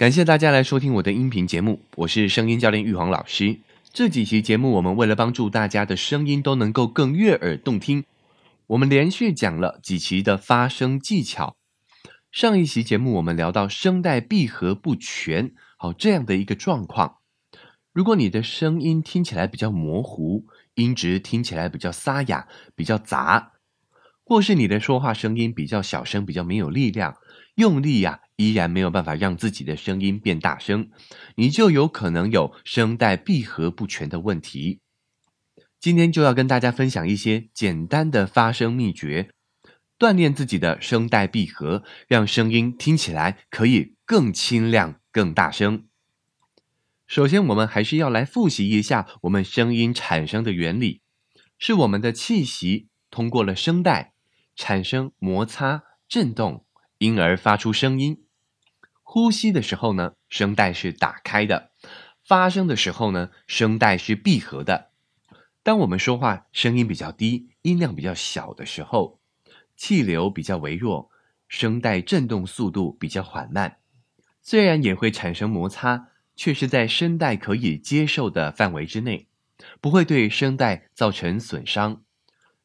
感谢大家来收听我的音频节目，我是声音教练玉皇老师。这几期节目，我们为了帮助大家的声音都能够更悦耳动听，我们连续讲了几期的发声技巧。上一期节目我们聊到声带闭合不全，好这样的一个状况。如果你的声音听起来比较模糊，音质听起来比较沙哑、比较杂，或是你的说话声音比较小声、比较没有力量，用力呀。依然没有办法让自己的声音变大声，你就有可能有声带闭合不全的问题。今天就要跟大家分享一些简单的发声秘诀，锻炼自己的声带闭合，让声音听起来可以更清亮、更大声。首先，我们还是要来复习一下我们声音产生的原理，是我们的气息通过了声带产生摩擦、振动，因而发出声音。呼吸的时候呢，声带是打开的；发声的时候呢，声带是闭合的。当我们说话声音比较低、音量比较小的时候，气流比较微弱，声带振动速度比较缓慢。虽然也会产生摩擦，却是在声带可以接受的范围之内，不会对声带造成损伤。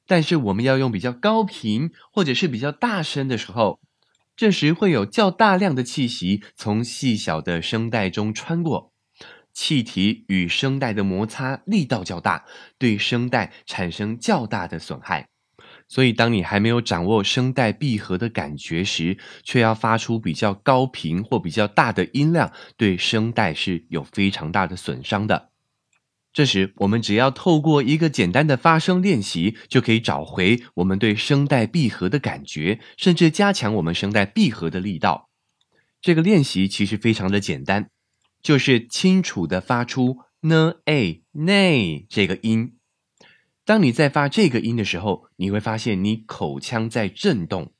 但是我们要用比较高频或者是比较大声的时候。这时会有较大量的气息从细小的声带中穿过，气体与声带的摩擦力道较大，对声带产生较大的损害。所以，当你还没有掌握声带闭合的感觉时，却要发出比较高频或比较大的音量，对声带是有非常大的损伤的。这时，我们只要透过一个简单的发声练习，就可以找回我们对声带闭合的感觉，甚至加强我们声带闭合的力道。这个练习其实非常的简单，就是清楚的发出 n a n 这个音。当你在发这个音的时候，你会发现你口腔在震动，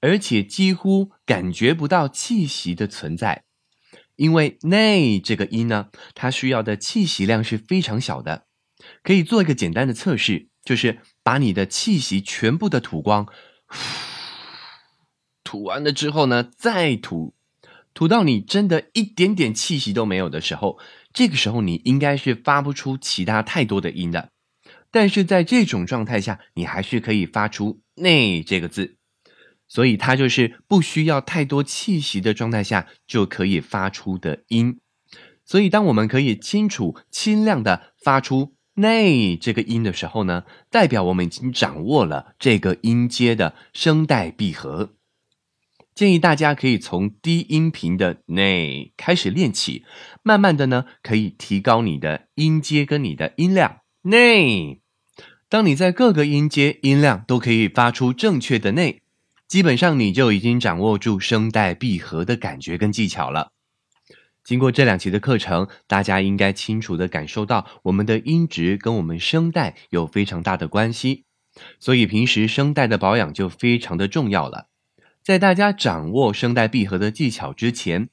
而且几乎感觉不到气息的存在。因为 “nay” 这个音呢，它需要的气息量是非常小的，可以做一个简单的测试，就是把你的气息全部的吐光，吐完了之后呢，再吐，吐到你真的一点点气息都没有的时候，这个时候你应该是发不出其他太多的音的，但是在这种状态下，你还是可以发出 “nay” 这个字。所以它就是不需要太多气息的状态下就可以发出的音。所以当我们可以清楚、清亮的发出“内”这个音的时候呢，代表我们已经掌握了这个音阶的声带闭合。建议大家可以从低音频的“内”开始练起，慢慢的呢，可以提高你的音阶跟你的音量。内，当你在各个音阶音量都可以发出正确的“内”。基本上你就已经掌握住声带闭合的感觉跟技巧了。经过这两期的课程，大家应该清楚的感受到我们的音质跟我们声带有非常大的关系，所以平时声带的保养就非常的重要了。在大家掌握声带闭合的技巧之前，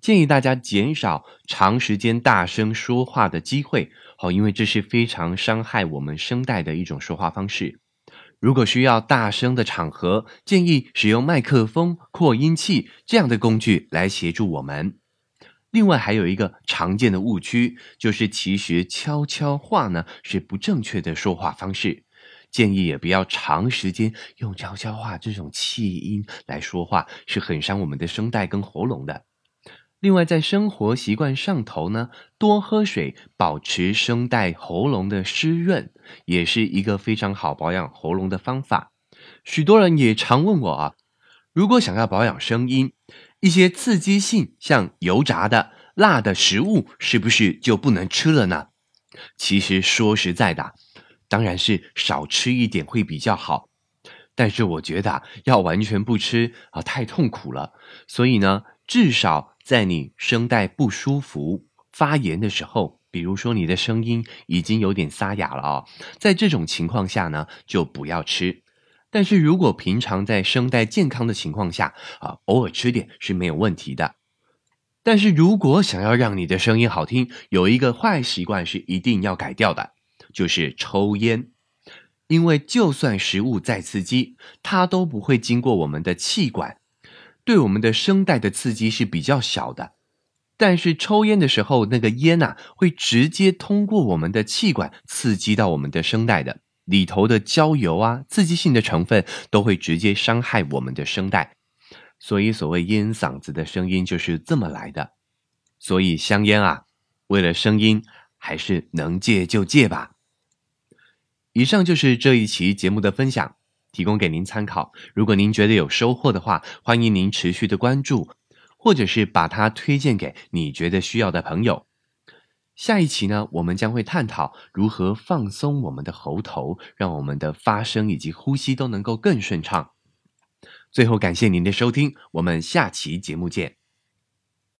建议大家减少长时间大声说话的机会，好，因为这是非常伤害我们声带的一种说话方式。如果需要大声的场合，建议使用麦克风、扩音器这样的工具来协助我们。另外，还有一个常见的误区，就是其实悄悄话呢是不正确的说话方式，建议也不要长时间用悄悄话这种气音来说话，是很伤我们的声带跟喉咙的。另外，在生活习惯上头呢，多喝水，保持声带、喉咙的湿润，也是一个非常好保养喉咙的方法。许多人也常问我啊，如果想要保养声音，一些刺激性像油炸的、辣的食物，是不是就不能吃了呢？其实说实在的，当然是少吃一点会比较好。但是我觉得要完全不吃啊，太痛苦了。所以呢，至少。在你声带不舒服、发炎的时候，比如说你的声音已经有点沙哑了啊，在这种情况下呢，就不要吃。但是如果平常在声带健康的情况下啊，偶尔吃点是没有问题的。但是如果想要让你的声音好听，有一个坏习惯是一定要改掉的，就是抽烟。因为就算食物再刺激，它都不会经过我们的气管。对我们的声带的刺激是比较小的，但是抽烟的时候，那个烟呐、会直接通过我们的气管刺激到我们的声带的，里头的焦油啊、刺激性的成分都会直接伤害我们的声带。所以，所谓烟嗓子的声音就是这么来的。所以，香烟啊，为了声音，还是能戒就戒吧。以上就是这一期节目的分享，提供给您参考。如果您觉得有收获的话，欢迎您持续的关注，或者是把它推荐给你觉得需要的朋友。下一期呢，我们将会探讨如何放松我们的喉头，让我们的发声以及呼吸都能够更顺畅。最后，感谢您的收听，我们下期节目见。